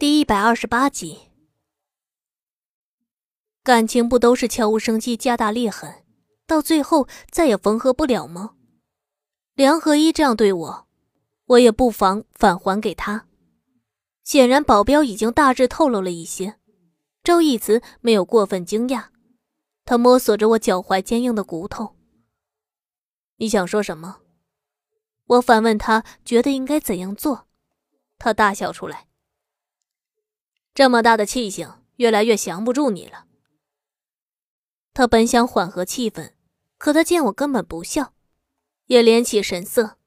第一百二十八集，感情不都是悄无声息加大裂痕，到最后再也缝合不了吗？梁合一这样对我，我也不妨返还给他。显然，保镖已经大致透露了一些。周义慈没有过分惊讶，他摸索着我脚踝坚硬的骨头。你想说什么？我反问他，觉得应该怎样做？他大笑出来。这么大的气性，越来越降不住你了。他本想缓和气氛，可他见我根本不笑，也敛起神色。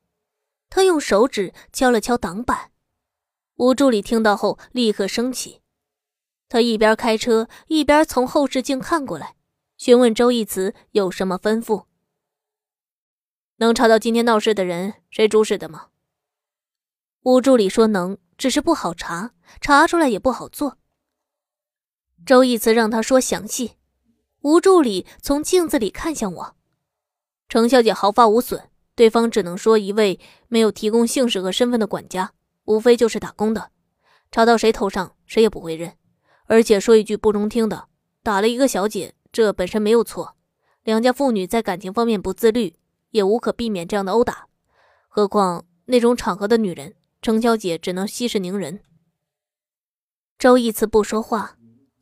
他用手指敲了敲挡板。吴助理听到后立刻生气，他一边开车一边从后视镜看过来，询问周义慈有什么吩咐。能查到今天闹事的人谁主使的吗？吴助理说能。只是不好查，查出来也不好做。周义慈让他说详细。吴助理从镜子里看向我，程小姐毫发无损，对方只能说一位没有提供姓氏和身份的管家，无非就是打工的，查到谁头上谁也不会认。而且说一句不中听的，打了一个小姐，这本身没有错。两家妇女在感情方面不自律，也无可避免这样的殴打，何况那种场合的女人。程小姐只能息事宁人。周义慈不说话，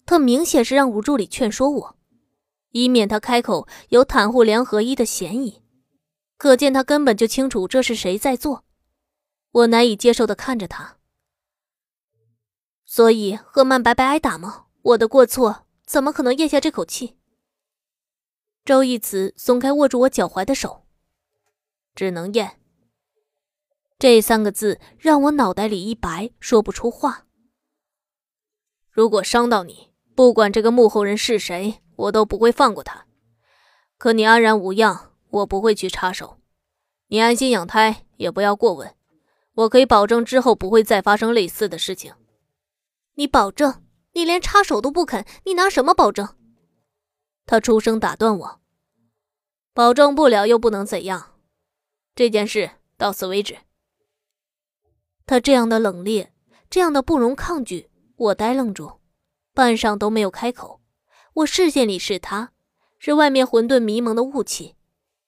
他明显是让吴助理劝说我，以免他开口有袒护梁合一的嫌疑。可见他根本就清楚这是谁在做。我难以接受的看着他。所以赫曼白白挨打吗？我的过错怎么可能咽下这口气？周义慈松开握住我脚踝的手，只能咽。这三个字让我脑袋里一白，说不出话。如果伤到你，不管这个幕后人是谁，我都不会放过他。可你安然无恙，我不会去插手。你安心养胎，也不要过问。我可以保证之后不会再发生类似的事情。你保证？你连插手都不肯，你拿什么保证？他出声打断我。保证不了又不能怎样？这件事到此为止。他这样的冷冽，这样的不容抗拒，我呆愣住，半晌都没有开口。我视线里是他，是外面混沌迷蒙的雾气，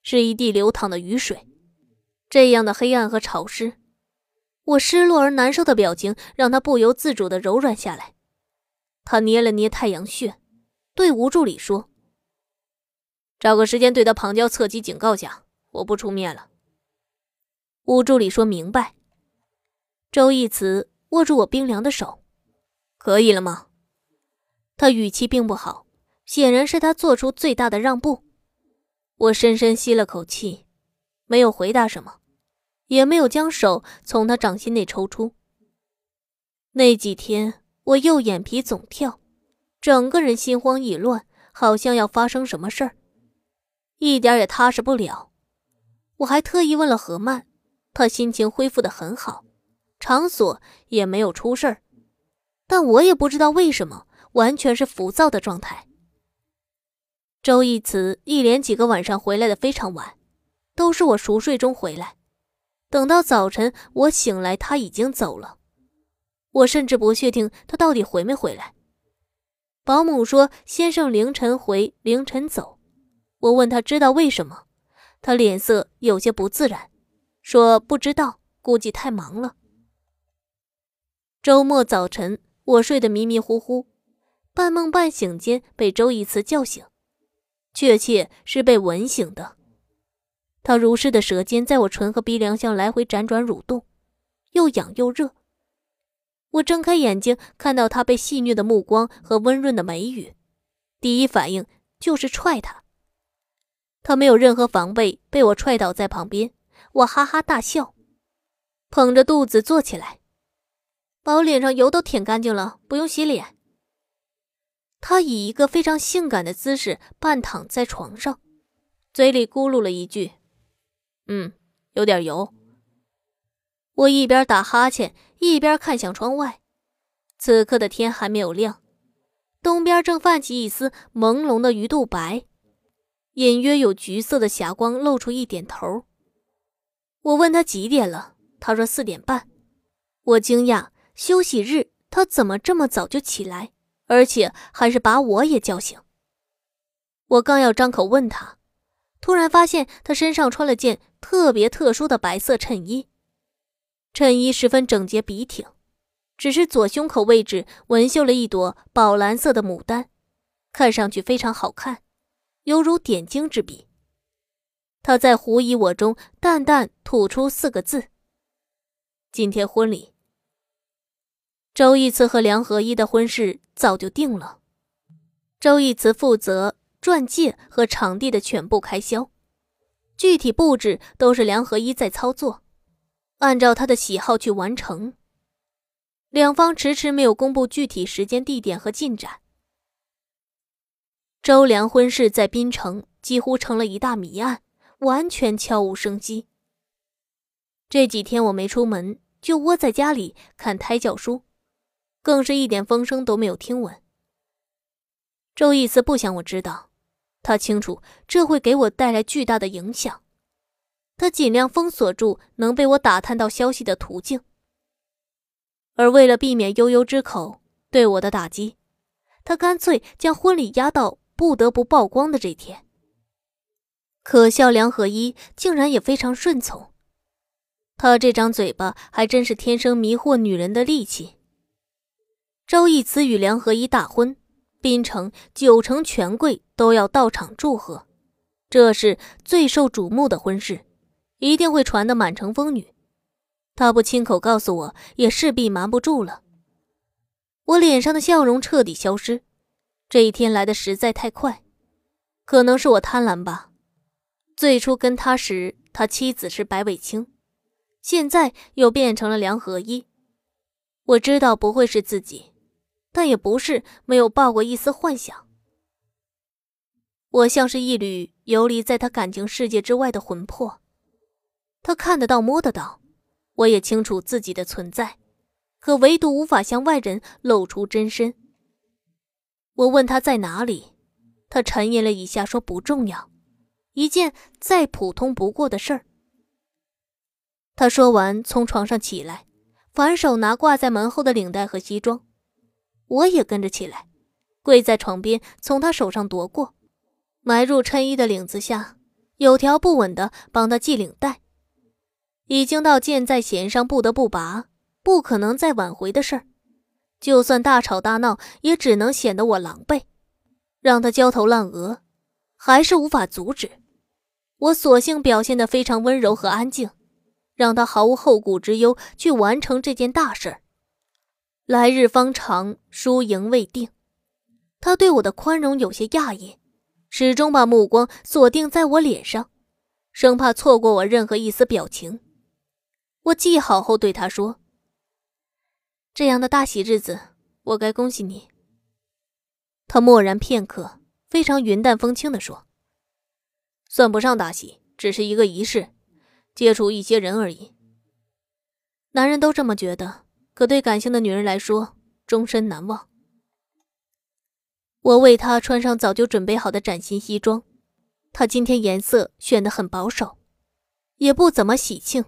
是一地流淌的雨水，这样的黑暗和潮湿。我失落而难受的表情让他不由自主的柔软下来。他捏了捏太阳穴，对吴助理说：“找个时间对他旁敲侧击警告下，我不出面了。”吴助理说明白。周义慈握住我冰凉的手，可以了吗？他语气并不好，显然是他做出最大的让步。我深深吸了口气，没有回答什么，也没有将手从他掌心内抽出。那几天，我右眼皮总跳，整个人心慌意乱，好像要发生什么事儿，一点也踏实不了。我还特意问了何曼，她心情恢复的很好。场所也没有出事儿，但我也不知道为什么，完全是浮躁的状态。周一慈一连几个晚上回来的非常晚，都是我熟睡中回来。等到早晨我醒来，他已经走了。我甚至不确定他到底回没回来。保姆说先生凌晨回，凌晨走。我问他知道为什么，他脸色有些不自然，说不知道，估计太忙了。周末早晨，我睡得迷迷糊糊，半梦半醒间被周义慈叫醒，确切是被吻醒的。他如诗的舌尖在我唇和鼻梁上来回辗转蠕动，又痒又热。我睁开眼睛，看到他被戏谑的目光和温润的眉宇，第一反应就是踹他。他没有任何防备，被我踹倒在旁边。我哈哈大笑，捧着肚子坐起来。把我脸上油都舔干净了，不用洗脸。他以一个非常性感的姿势半躺在床上，嘴里咕噜了一句：“嗯，有点油。”我一边打哈欠，一边看向窗外。此刻的天还没有亮，东边正泛起一丝朦胧的鱼肚白，隐约有橘色的霞光露出一点头。我问他几点了，他说四点半。我惊讶。休息日他怎么这么早就起来，而且还是把我也叫醒？我刚要张口问他，突然发现他身上穿了件特别特殊的白色衬衣，衬衣十分整洁笔挺，只是左胸口位置纹绣了一朵宝蓝色的牡丹，看上去非常好看，犹如点睛之笔。他在狐疑我中淡淡吐出四个字：“今天婚礼。”周义慈和梁合一的婚事早就定了，周义慈负责钻戒和场地的全部开销，具体布置都是梁合一在操作，按照他的喜好去完成。两方迟迟没有公布具体时间、地点和进展。周梁婚事在滨城几乎成了一大谜案。完全悄无声息。这几天我没出门，就窝在家里看胎教书，更是一点风声都没有听闻。周易思不想我知道，他清楚这会给我带来巨大的影响，他尽量封锁住能被我打探到消息的途径。而为了避免悠悠之口对我的打击，他干脆将婚礼压到不得不曝光的这天。可笑，梁合一竟然也非常顺从。他这张嘴巴还真是天生迷惑女人的利器。周义慈与梁合一大婚，滨城九成权贵都要到场祝贺，这是最受瞩目的婚事，一定会传得满城风雨。他不亲口告诉我，也势必瞒不住了。我脸上的笑容彻底消失，这一天来的实在太快，可能是我贪婪吧。最初跟他时，他妻子是白伟清，现在又变成了梁合一。我知道不会是自己，但也不是没有抱过一丝幻想。我像是一缕游离在他感情世界之外的魂魄，他看得到、摸得到，我也清楚自己的存在，可唯独无法向外人露出真身。我问他在哪里，他沉吟了一下，说不重要。一件再普通不过的事儿。他说完，从床上起来，反手拿挂在门后的领带和西装。我也跟着起来，跪在床边，从他手上夺过，埋入衬衣的领子下，有条不紊的帮他系领带。已经到箭在弦上不得不拔，不可能再挽回的事儿，就算大吵大闹，也只能显得我狼狈，让他焦头烂额，还是无法阻止。我索性表现得非常温柔和安静，让他毫无后顾之忧去完成这件大事儿。来日方长，输赢未定。他对我的宽容有些讶异，始终把目光锁定在我脸上，生怕错过我任何一丝表情。我记好后对他说：“这样的大喜日子，我该恭喜你。”他默然片刻，非常云淡风轻地说。算不上大喜，只是一个仪式，接触一些人而已。男人都这么觉得，可对感性的女人来说，终身难忘。我为他穿上早就准备好的崭新西装，他今天颜色选得很保守，也不怎么喜庆。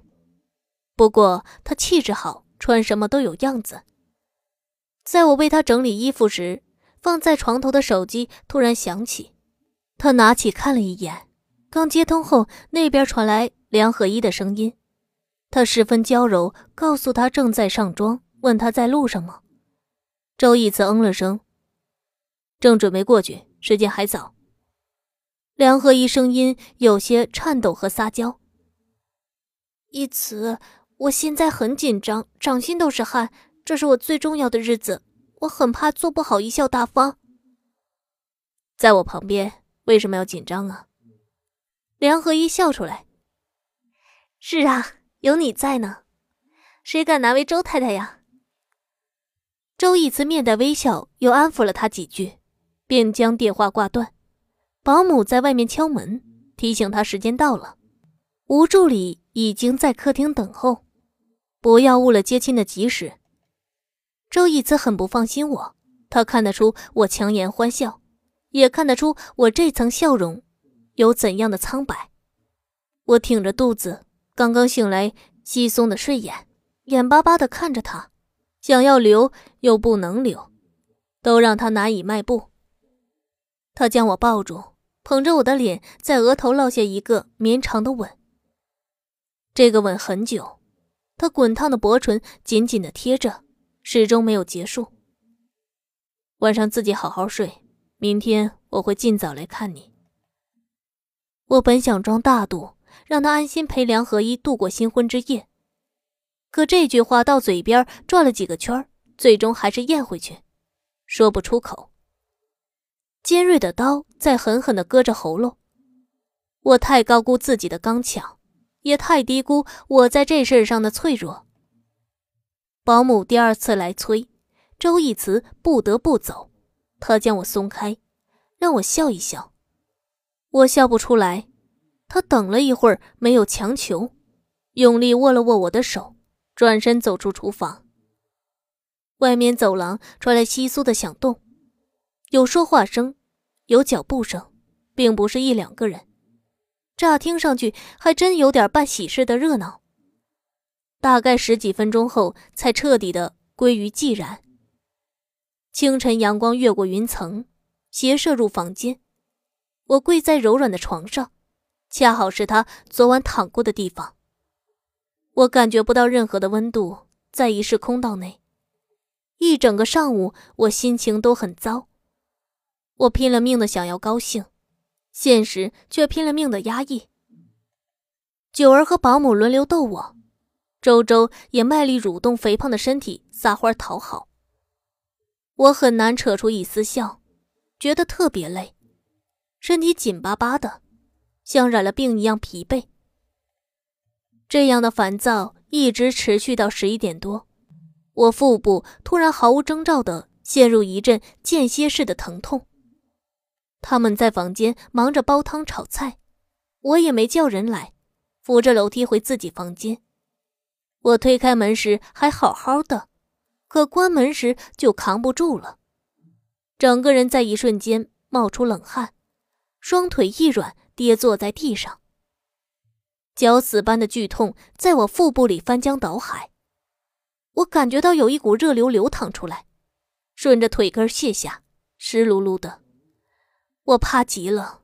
不过他气质好，穿什么都有样子。在我为他整理衣服时，放在床头的手机突然响起，他拿起看了一眼。刚接通后，那边传来梁合一的声音，他十分娇柔，告诉他正在上妆，问他在路上吗？周义慈嗯了声，正准备过去，时间还早。梁合一声音有些颤抖和撒娇：“义慈，我现在很紧张，掌心都是汗，这是我最重要的日子，我很怕做不好贻笑大方。在我旁边，为什么要紧张啊？”梁合一笑出来：“是啊，有你在呢，谁敢难为周太太呀？”周义慈面带微笑，又安抚了他几句，便将电话挂断。保姆在外面敲门，提醒他时间到了。吴助理已经在客厅等候，不要误了接亲的吉时。周义慈很不放心我，他看得出我强颜欢笑，也看得出我这层笑容。有怎样的苍白？我挺着肚子，刚刚醒来，稀松的睡眼，眼巴巴的看着他，想要留又不能留，都让他难以迈步。他将我抱住，捧着我的脸，在额头落下一个绵长的吻。这个吻很久，他滚烫的薄唇紧紧的贴着，始终没有结束。晚上自己好好睡，明天我会尽早来看你。我本想装大度，让他安心陪梁合一度过新婚之夜。可这句话到嘴边转了几个圈，最终还是咽回去，说不出口。尖锐的刀在狠狠地割着喉咙。我太高估自己的刚强，也太低估我在这事上的脆弱。保姆第二次来催，周义慈不得不走。他将我松开，让我笑一笑。我笑不出来。他等了一会儿，没有强求，用力握了握我的手。转身走出厨房，外面走廊传来窸窣的响动，有说话声，有脚步声，并不是一两个人。乍听上去还真有点办喜事的热闹。大概十几分钟后，才彻底的归于寂然。清晨阳光越过云层，斜射入房间。我跪在柔软的床上，恰好是他昨晚躺过的地方。我感觉不到任何的温度，在一室空道内，一整个上午我心情都很糟。我拼了命的想要高兴，现实却拼了命的压抑。九儿和保姆轮流逗我，周周也卖力蠕动肥胖的身体撒欢讨好。我很难扯出一丝笑，觉得特别累，身体紧巴巴的，像染了病一样疲惫。这样的烦躁一直持续到十一点多，我腹部突然毫无征兆的陷入一阵间歇式的疼痛。他们在房间忙着煲汤炒菜，我也没叫人来，扶着楼梯回自己房间。我推开门时还好好的，可关门时就扛不住了，整个人在一瞬间冒出冷汗，双腿一软，跌坐在地上。绞死般的剧痛在我腹部里翻江倒海，我感觉到有一股热流流淌出来，顺着腿根泻下，湿漉漉的。我怕极了，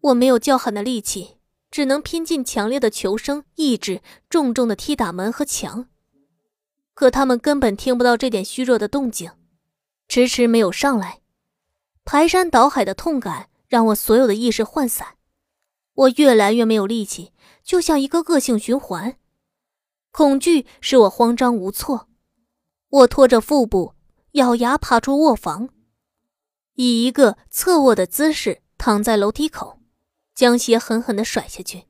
我没有叫喊的力气，只能拼尽强烈的求生意志，重重的踢打门和墙。可他们根本听不到这点虚弱的动静，迟迟没有上来。排山倒海的痛感让我所有的意识涣散，我越来越没有力气。就像一个恶性循环，恐惧使我慌张无措。我拖着腹部，咬牙爬出卧房，以一个侧卧的姿势躺在楼梯口，将鞋狠狠地甩下去。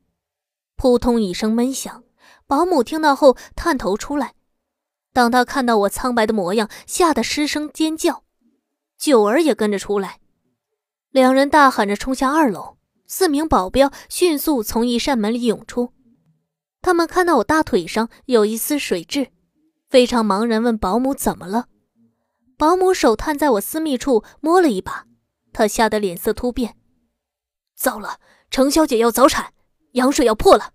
扑通一声闷响，保姆听到后探头出来。当他看到我苍白的模样，吓得失声尖叫。九儿也跟着出来，两人大喊着冲下二楼。四名保镖迅速从一扇门里涌出，他们看到我大腿上有一丝水渍，非常茫然，问保姆怎么了。保姆手探在我私密处摸了一把，她吓得脸色突变。糟了，程小姐要早产，羊水要破了。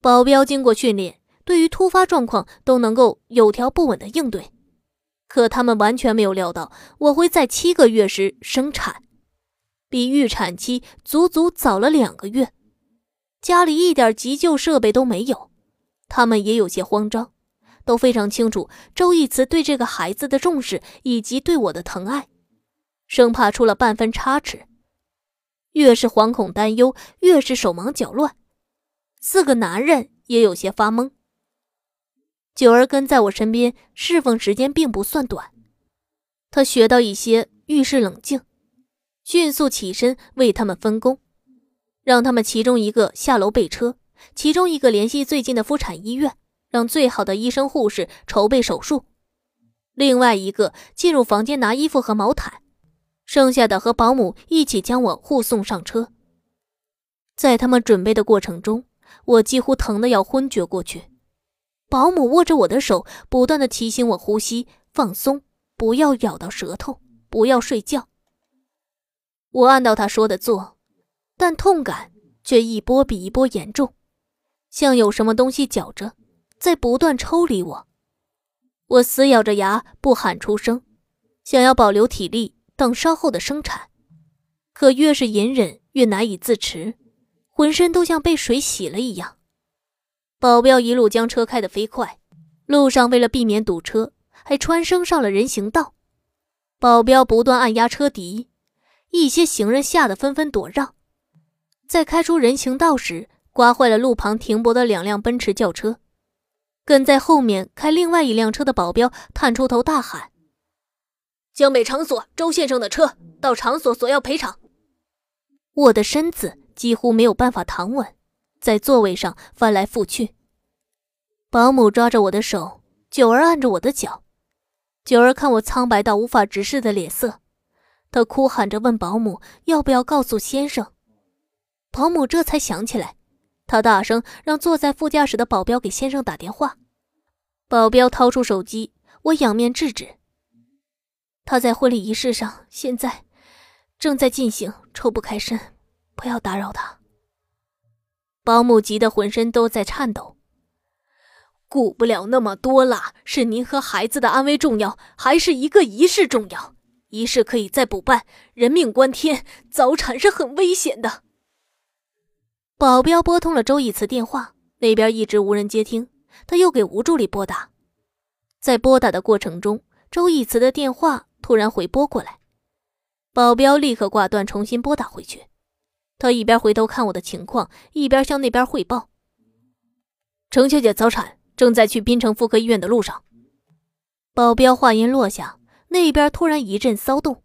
保镖经过训练，对于突发状况都能够有条不紊的应对，可他们完全没有料到我会在七个月时生产。比预产期足足早了两个月，家里一点急救设备都没有，他们也有些慌张，都非常清楚周义慈对这个孩子的重视以及对我的疼爱，生怕出了半分差池。越是惶恐担忧，越是手忙脚乱，四个男人也有些发懵。九儿跟在我身边侍奉时间并不算短，他学到一些遇事冷静。迅速起身为他们分工，让他们其中一个下楼备车，其中一个联系最近的妇产医院，让最好的医生护士筹备手术，另外一个进入房间拿衣服和毛毯，剩下的和保姆一起将我护送上车。在他们准备的过程中，我几乎疼得要昏厥过去。保姆握着我的手，不断的提醒我呼吸放松，不要咬到舌头，不要睡觉。我按照他说的做，但痛感却一波比一波严重，像有什么东西绞着，在不断抽离我。我死咬着牙不喊出声，想要保留体力等稍后的生产，可越是隐忍越难以自持，浑身都像被水洗了一样。保镖一路将车开得飞快，路上为了避免堵车，还穿升上了人行道。保镖不断按压车底，一些行人吓得纷纷躲让。在开出人行道时，刮坏了路旁停泊的两辆奔驰轿车。跟在后面开另外一辆车的保镖探出头大喊：“江北场所周先生的车到场所索要赔偿。”我的身子几乎没有办法躺稳，在座位上翻来覆去。保姆抓着我的手，九儿按着我的脚。九儿看我苍白到无法直视的脸色，他哭喊着问保姆要不要告诉先生。保姆这才想起来。他大声让坐在副驾驶的保镖给先生打电话。保镖掏出手机，我仰面制止。他在婚礼仪式上，现在正在进行，抽不开身，不要打扰他。保姆急得浑身都在颤抖。顾不了那么多了，是您和孩子的安危重要，还是一个仪式重要？仪式可以再补办，人命关天，早产是很危险的。保镖拨通了周义慈电话，那边一直无人接听。他又给吴助理拨打，在拨打的过程中，周义慈的电话突然回拨过来，保镖立刻挂断，重新拨打回去。他一边回头看我的情况，一边向那边汇报：“程小姐早产，正在去滨城妇科医院的路上。”保镖话音落下，那边突然一阵骚动，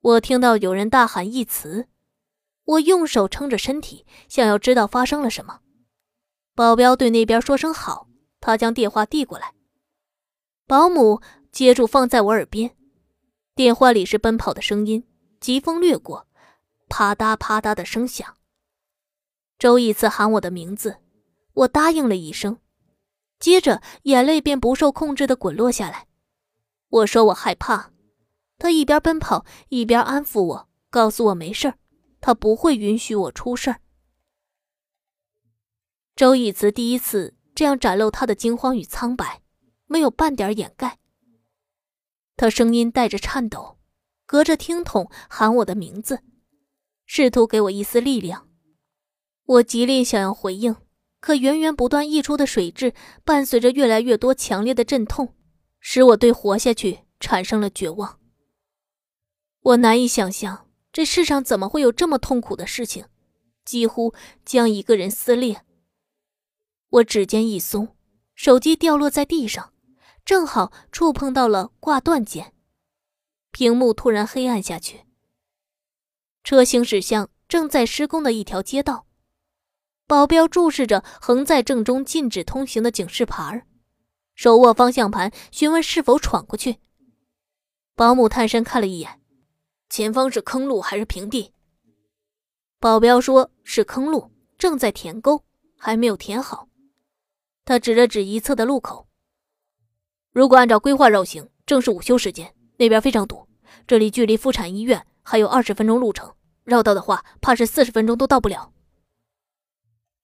我听到有人大喊一词。我用手撑着身体，想要知道发生了什么。保镖对那边说声好，他将电话递过来。保姆接住，放在我耳边。电话里是奔跑的声音，疾风掠过，啪嗒啪嗒的声响。周一次喊我的名字，我答应了一声，接着眼泪便不受控制的滚落下来。我说我害怕，他一边奔跑一边安抚我，告诉我没事。他不会允许我出事儿。周以慈第一次这样展露他的惊慌与苍白，没有半点掩盖。他声音带着颤抖，隔着听筒喊我的名字，试图给我一丝力量。我极力想要回应，可源源不断溢出的水质伴随着越来越多强烈的阵痛，使我对活下去产生了绝望。我难以想象。这世上怎么会有这么痛苦的事情？几乎将一个人撕裂。我指尖一松，手机掉落在地上，正好触碰到了挂断键，屏幕突然黑暗下去。车行驶向正在施工的一条街道，保镖注视着横在正中禁止通行的警示牌，手握方向盘询问是否闯过去。保姆探身看了一眼。前方是坑路还是平地？保镖说是坑路，正在填沟，还没有填好。他指了指一侧的路口。如果按照规划绕行，正是午休时间，那边非常堵。这里距离妇产医院还有二十分钟路程，绕道的话，怕是四十分钟都到不了。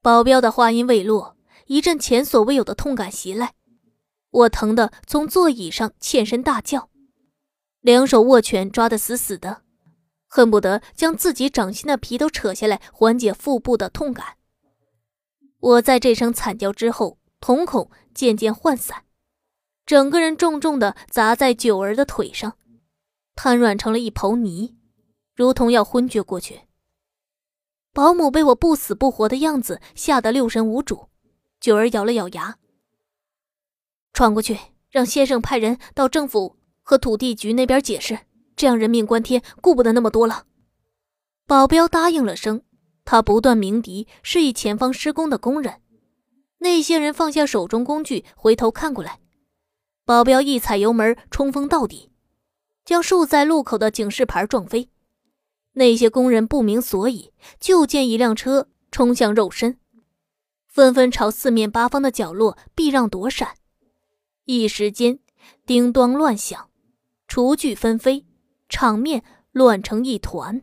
保镖的话音未落，一阵前所未有的痛感袭来，我疼得从座椅上欠身大叫。两手握拳抓得死死的，恨不得将自己掌心的皮都扯下来缓解腹部的痛感。我在这声惨叫之后，瞳孔渐渐涣散，整个人重重的砸在九儿的腿上，瘫软成了一泡泥，如同要昏厥过去。保姆被我不死不活的样子吓得六神无主，九儿咬了咬牙，闯过去，让先生派人到政府。和土地局那边解释，这样人命关天，顾不得那么多了。保镖答应了声，他不断鸣笛，示意前方施工的工人。那些人放下手中工具，回头看过来。保镖一踩油门，冲锋到底，将竖在路口的警示牌撞飞。那些工人不明所以，就见一辆车冲向肉身，纷纷朝四面八方的角落避让躲闪。一时间，叮当乱响。厨具纷飞，场面乱成一团。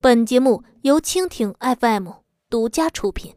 本节目由蜻蜓 FM 独家出品。